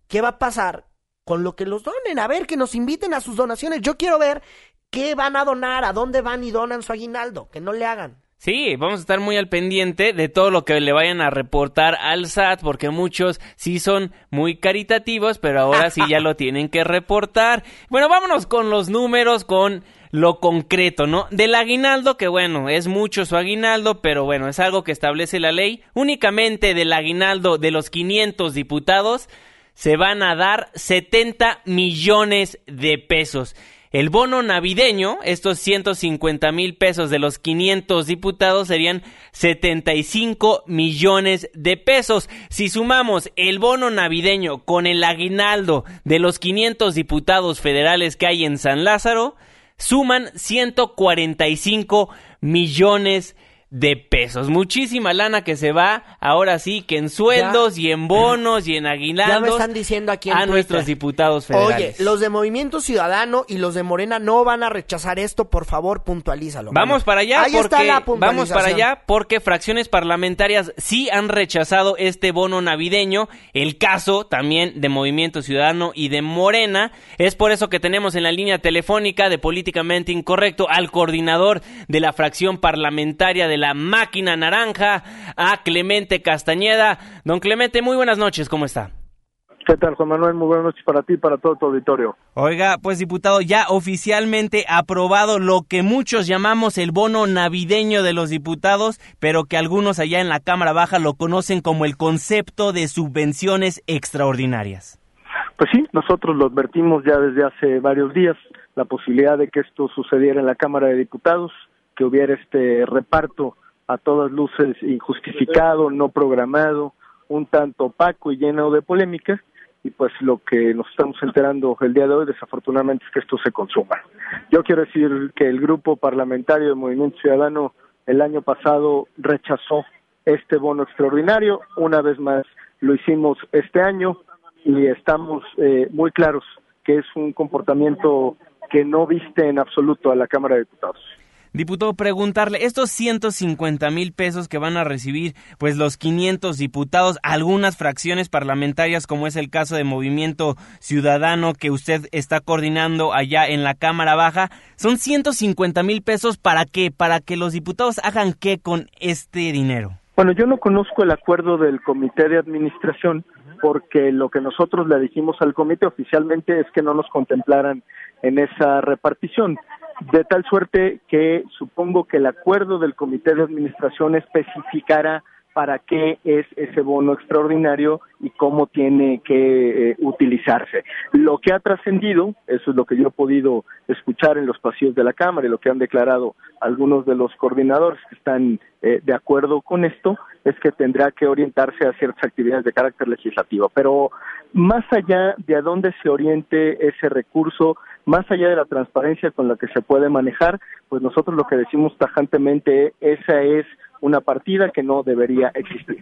¿Qué va a pasar con lo que los donen? A ver, que nos inviten a sus donaciones. Yo quiero ver qué van a donar, a dónde van y donan su aguinaldo. Que no le hagan. Sí, vamos a estar muy al pendiente de todo lo que le vayan a reportar al SAT, porque muchos sí son muy caritativos, pero ahora sí ya lo tienen que reportar. Bueno, vámonos con los números, con lo concreto, ¿no? Del aguinaldo, que bueno, es mucho su aguinaldo, pero bueno, es algo que establece la ley. Únicamente del aguinaldo de los 500 diputados se van a dar 70 millones de pesos. El bono navideño, estos 150 mil pesos de los 500 diputados serían 75 millones de pesos. Si sumamos el bono navideño con el aguinaldo de los 500 diputados federales que hay en San Lázaro, suman 145 millones de pesos. Muchísima lana que se va, ahora sí, que en sueldos y en bonos y en aguinaldos. Ya me están diciendo aquí a nuestros diputados federales. Oye, los de Movimiento Ciudadano y los de Morena no van a rechazar esto, por favor, puntualízalo. Vamos para allá Ahí está la vamos para allá porque fracciones parlamentarias sí han rechazado este bono navideño. El caso también de Movimiento Ciudadano y de Morena. Es por eso que tenemos en la línea telefónica de Políticamente Incorrecto al coordinador de la fracción parlamentaria de la la máquina naranja, a Clemente Castañeda. Don Clemente, muy buenas noches, ¿cómo está? ¿Qué tal, Juan Manuel? Muy buenas noches para ti y para todo tu auditorio. Oiga, pues diputado, ya oficialmente aprobado lo que muchos llamamos el bono navideño de los diputados, pero que algunos allá en la Cámara Baja lo conocen como el concepto de subvenciones extraordinarias. Pues sí, nosotros lo advertimos ya desde hace varios días, la posibilidad de que esto sucediera en la Cámara de Diputados que hubiera este reparto a todas luces injustificado, no programado, un tanto opaco y lleno de polémica, y pues lo que nos estamos enterando el día de hoy desafortunadamente es que esto se consuma. Yo quiero decir que el grupo parlamentario de Movimiento Ciudadano el año pasado rechazó este bono extraordinario, una vez más lo hicimos este año y estamos eh, muy claros que es un comportamiento que no viste en absoluto a la Cámara de Diputados. Diputado, preguntarle, estos 150 mil pesos que van a recibir pues los 500 diputados, algunas fracciones parlamentarias, como es el caso de Movimiento Ciudadano que usted está coordinando allá en la Cámara Baja, son 150 mil pesos para qué, para que los diputados hagan qué con este dinero. Bueno, yo no conozco el acuerdo del comité de administración porque lo que nosotros le dijimos al comité oficialmente es que no nos contemplaran en esa repartición de tal suerte que supongo que el acuerdo del comité de administración especificará para qué es ese bono extraordinario y cómo tiene que eh, utilizarse. Lo que ha trascendido, eso es lo que yo he podido escuchar en los pasillos de la Cámara y lo que han declarado algunos de los coordinadores que están eh, de acuerdo con esto, es que tendrá que orientarse a ciertas actividades de carácter legislativo. Pero más allá de a dónde se oriente ese recurso, más allá de la transparencia con la que se puede manejar, pues nosotros lo que decimos tajantemente, esa es una partida que no debería existir.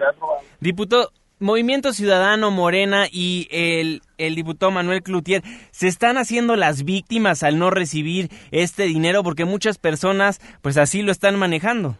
Diputado, Movimiento Ciudadano Morena y el, el, diputado Manuel Cloutier se están haciendo las víctimas al no recibir este dinero porque muchas personas pues así lo están manejando.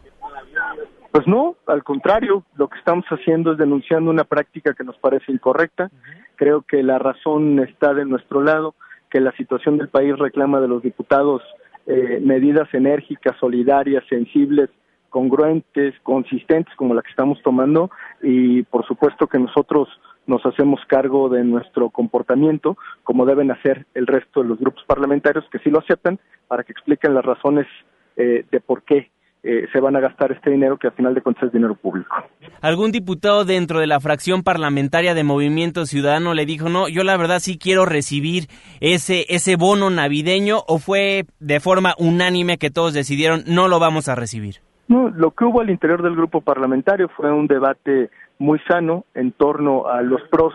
Pues no, al contrario, lo que estamos haciendo es denunciando una práctica que nos parece incorrecta. Creo que la razón está de nuestro lado que la situación del país reclama de los diputados eh, medidas enérgicas, solidarias, sensibles, congruentes, consistentes como la que estamos tomando y por supuesto que nosotros nos hacemos cargo de nuestro comportamiento, como deben hacer el resto de los grupos parlamentarios que sí lo aceptan, para que expliquen las razones eh, de por qué eh, se van a gastar este dinero, que al final de cuentas es dinero público. ¿Algún diputado dentro de la fracción parlamentaria de Movimiento Ciudadano le dijo, no, yo la verdad sí quiero recibir ese, ese bono navideño o fue de forma unánime que todos decidieron no lo vamos a recibir? No, lo que hubo al interior del grupo parlamentario fue un debate muy sano en torno a los pros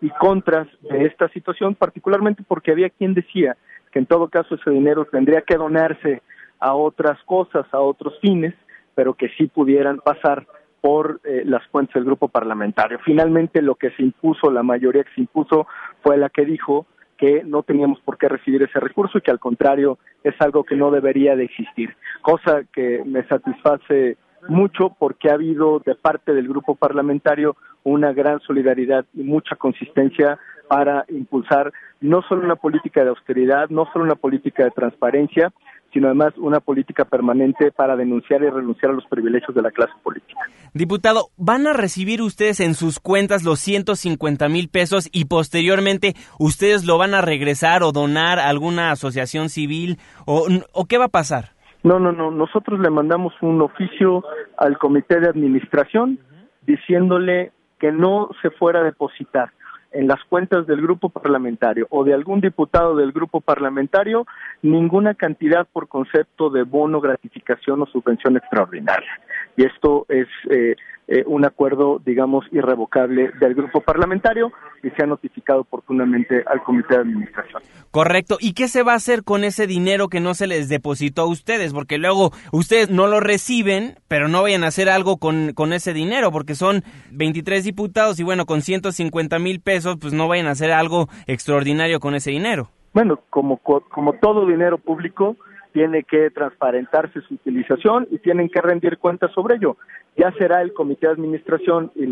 y contras de esta situación, particularmente porque había quien decía que en todo caso ese dinero tendría que donarse a otras cosas, a otros fines, pero que sí pudieran pasar por eh, las cuentas del grupo parlamentario. Finalmente, lo que se impuso, la mayoría que se impuso, fue la que dijo que no teníamos por qué recibir ese recurso y que al contrario es algo que no debería de existir, cosa que me satisface mucho porque ha habido de parte del grupo parlamentario una gran solidaridad y mucha consistencia para impulsar no solo una política de austeridad, no solo una política de transparencia, sino además una política permanente para denunciar y renunciar a los privilegios de la clase política. Diputado, ¿van a recibir ustedes en sus cuentas los 150 mil pesos y posteriormente ustedes lo van a regresar o donar a alguna asociación civil o, o qué va a pasar? No, no, no. Nosotros le mandamos un oficio al comité de administración diciéndole que no se fuera a depositar en las cuentas del grupo parlamentario o de algún diputado del grupo parlamentario ninguna cantidad por concepto de bono, gratificación o subvención extraordinaria. Y esto es eh, eh, un acuerdo, digamos, irrevocable del grupo parlamentario y se ha notificado oportunamente al comité de administración. Correcto. ¿Y qué se va a hacer con ese dinero que no se les depositó a ustedes? Porque luego ustedes no lo reciben, pero no vayan a hacer algo con, con ese dinero, porque son 23 diputados y bueno, con 150 mil pesos, pues no vayan a hacer algo extraordinario con ese dinero. Bueno, como, como todo dinero público, tiene que transparentarse su utilización y tienen que rendir cuentas sobre ello. Ya será el comité de administración y,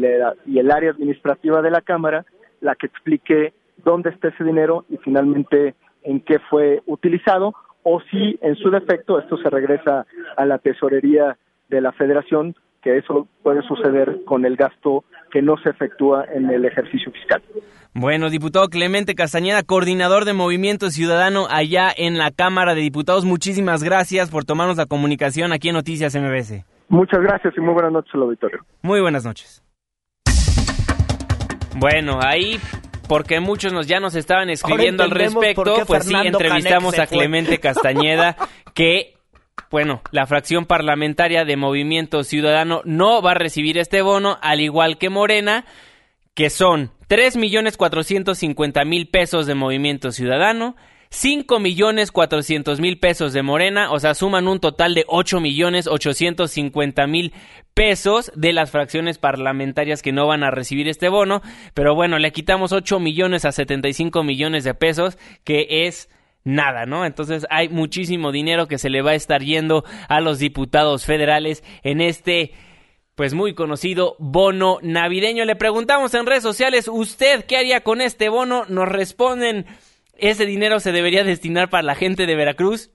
y el área administrativa de la Cámara la que explique dónde está ese dinero y finalmente en qué fue utilizado o si en su defecto esto se regresa a la tesorería de la federación, que eso puede suceder con el gasto que no se efectúa en el ejercicio fiscal. Bueno, diputado Clemente Castañeda, coordinador de Movimiento Ciudadano allá en la Cámara de Diputados, muchísimas gracias por tomarnos la comunicación aquí en Noticias MBS. Muchas gracias y muy buenas noches al auditorio. Muy buenas noches. Bueno, ahí porque muchos nos ya nos estaban escribiendo al respecto, pues sí, entrevistamos a Clemente Castañeda, que, bueno, la fracción parlamentaria de Movimiento Ciudadano no va a recibir este bono, al igual que Morena, que son 3 millones 450 mil pesos de Movimiento Ciudadano, 5 millones 400 mil pesos de Morena, o sea, suman un total de 8 millones 850 mil pesos de las fracciones parlamentarias que no van a recibir este bono, pero bueno, le quitamos 8 millones a 75 millones de pesos, que es nada, ¿no? Entonces hay muchísimo dinero que se le va a estar yendo a los diputados federales en este pues muy conocido bono navideño. Le preguntamos en redes sociales, ¿usted qué haría con este bono? Nos responden, ese dinero se debería destinar para la gente de Veracruz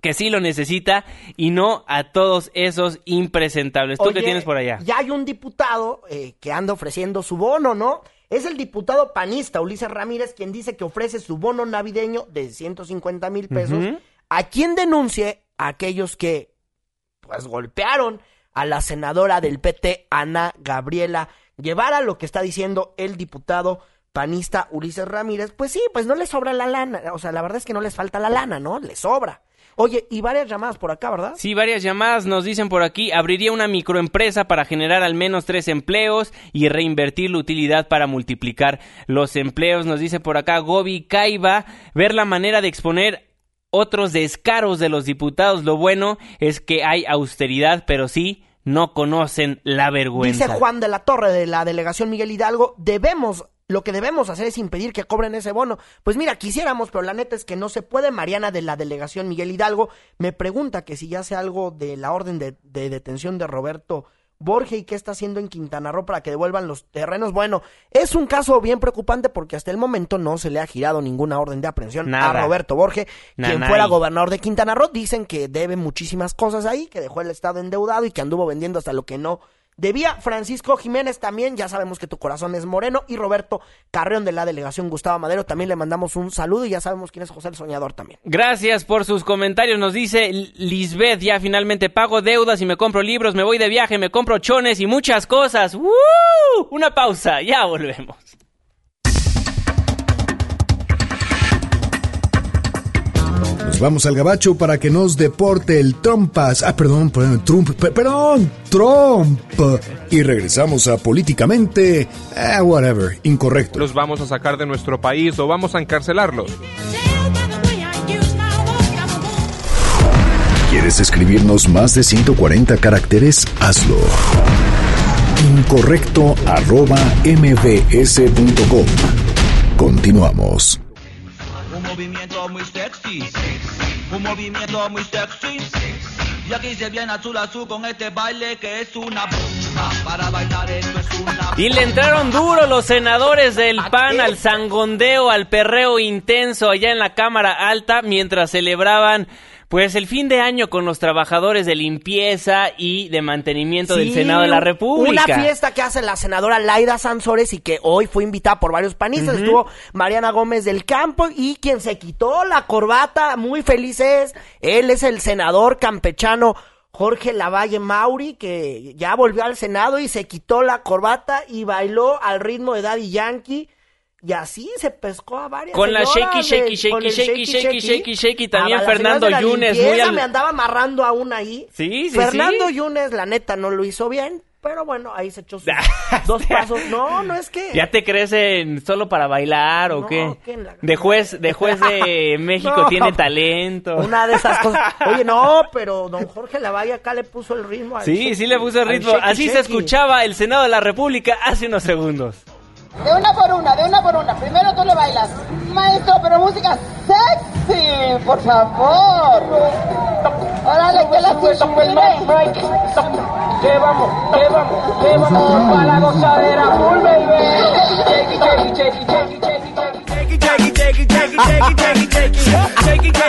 que sí lo necesita y no a todos esos impresentables. ¿Tú qué tienes por allá? Ya hay un diputado eh, que anda ofreciendo su bono, ¿no? Es el diputado panista Ulises Ramírez quien dice que ofrece su bono navideño de 150 mil pesos a quien denuncie a aquellos que pues golpearon a la senadora del PT, Ana Gabriela Guevara, lo que está diciendo el diputado panista Ulises Ramírez, pues sí, pues no le sobra la lana, o sea, la verdad es que no les falta la lana, ¿no? Le sobra. Oye, y varias llamadas por acá, ¿verdad? Sí, varias llamadas nos dicen por aquí, abriría una microempresa para generar al menos tres empleos y reinvertir la utilidad para multiplicar los empleos, nos dice por acá Gobi Caiba, ver la manera de exponer otros descaros de los diputados, lo bueno es que hay austeridad, pero sí no conocen la vergüenza. Dice Juan de la Torre de la delegación Miguel Hidalgo, debemos lo que debemos hacer es impedir que cobren ese bono. Pues mira, quisiéramos, pero la neta es que no se puede. Mariana de la delegación Miguel Hidalgo me pregunta que si ya hace algo de la orden de, de detención de Roberto Borges y qué está haciendo en Quintana Roo para que devuelvan los terrenos. Bueno, es un caso bien preocupante porque hasta el momento no se le ha girado ninguna orden de aprehensión a Roberto Borges, quien fuera gobernador de Quintana Roo. Dicen que debe muchísimas cosas ahí, que dejó el estado endeudado y que anduvo vendiendo hasta lo que no Debía Francisco Jiménez también, ya sabemos que tu corazón es moreno, y Roberto Carreón de la delegación Gustavo Madero, también le mandamos un saludo y ya sabemos quién es José el Soñador también. Gracias por sus comentarios, nos dice Lisbeth, ya finalmente pago deudas y me compro libros, me voy de viaje, me compro chones y muchas cosas. ¡Woo! Una pausa, ya volvemos. Vamos al gabacho para que nos deporte el Trumpas. Ah, perdón, perdón, Trump, perdón, Trump. Y regresamos a políticamente, eh, whatever, incorrecto. Los vamos a sacar de nuestro país o vamos a encarcelarlos. ¿Quieres escribirnos más de 140 caracteres? Hazlo. Incorrecto arroba mbs.com. Continuamos muy sexy, un movimiento muy sexy. Y aquí se viene azul azul con este baile que es una bomba. Para bailar esto es una Y le entraron duro los senadores del PAN al sangondeo, al perreo intenso allá en la Cámara Alta mientras celebraban pues el fin de año con los trabajadores de limpieza y de mantenimiento del Senado de la República. Una fiesta que hace la senadora Laida Sansores y que hoy fue invitada por varios panistas. Estuvo Mariana Gómez del Campo y quien se quitó la corbata, muy feliz es. Él es el senador campechano Jorge Lavalle Mauri, que ya volvió al Senado y se quitó la corbata y bailó al ritmo de Daddy Yankee y así se pescó a varias Con la shaky, shaky, shaky, shaky, shaky, shaky, shaky, También Fernando Yunes. Muy al... me andaba amarrando a una ahí. Sí, sí, Fernando Yunes, la neta, no lo hizo bien. Pero bueno, ahí se echó sus dos pasos. No, no es que. ¿Ya te crecen solo para bailar o qué? De juez, de juez de México tiene talento. Una de esas cosas. Oye, no, pero don Jorge Lavalle acá le puso el ritmo. sí, sí le puso el ritmo. Así se escuchaba el Senado de la República hace unos segundos. De una por una, de una por una. Primero tú le bailas. Maestro, pero música sexy, por favor. Órale, que la Que vamos, que vamos, que vamos para la gozadera full,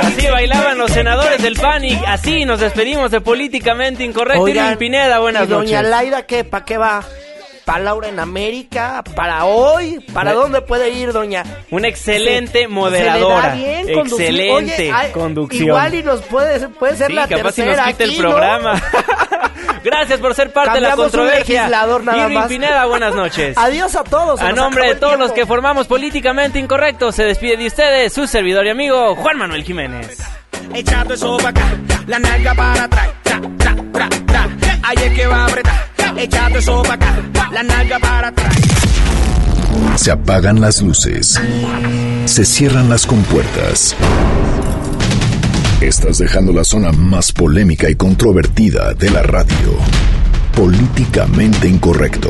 Así bailaban los senadores del PAN y así nos despedimos de Políticamente Incorrecto. Oigan, Pineda, buenas noches. Doña Laida, ¿qué? ¿Para qué va? Para Laura en América, para hoy, ¿para dónde puede ir, doña? Una excelente moderadora. bien excelente conducción. Igual y nos puede, puede ser la capaz tercera si nos quita el programa. Gracias por ser parte de la controversia. Un legislador nada más. Pineda, buenas noches. Adiós a todos. A nombre de todos los que formamos Políticamente Incorrecto, se despide de ustedes su servidor y amigo Juan Manuel Jiménez. Echando eso para acá, la nalga para atrás, tra, tra, tra, tra. Ahí que va a apretar echando eso acá, la nalga para atrás. Se apagan las luces. Se cierran las compuertas. Estás dejando la zona más polémica y controvertida de la radio. Políticamente incorrecto.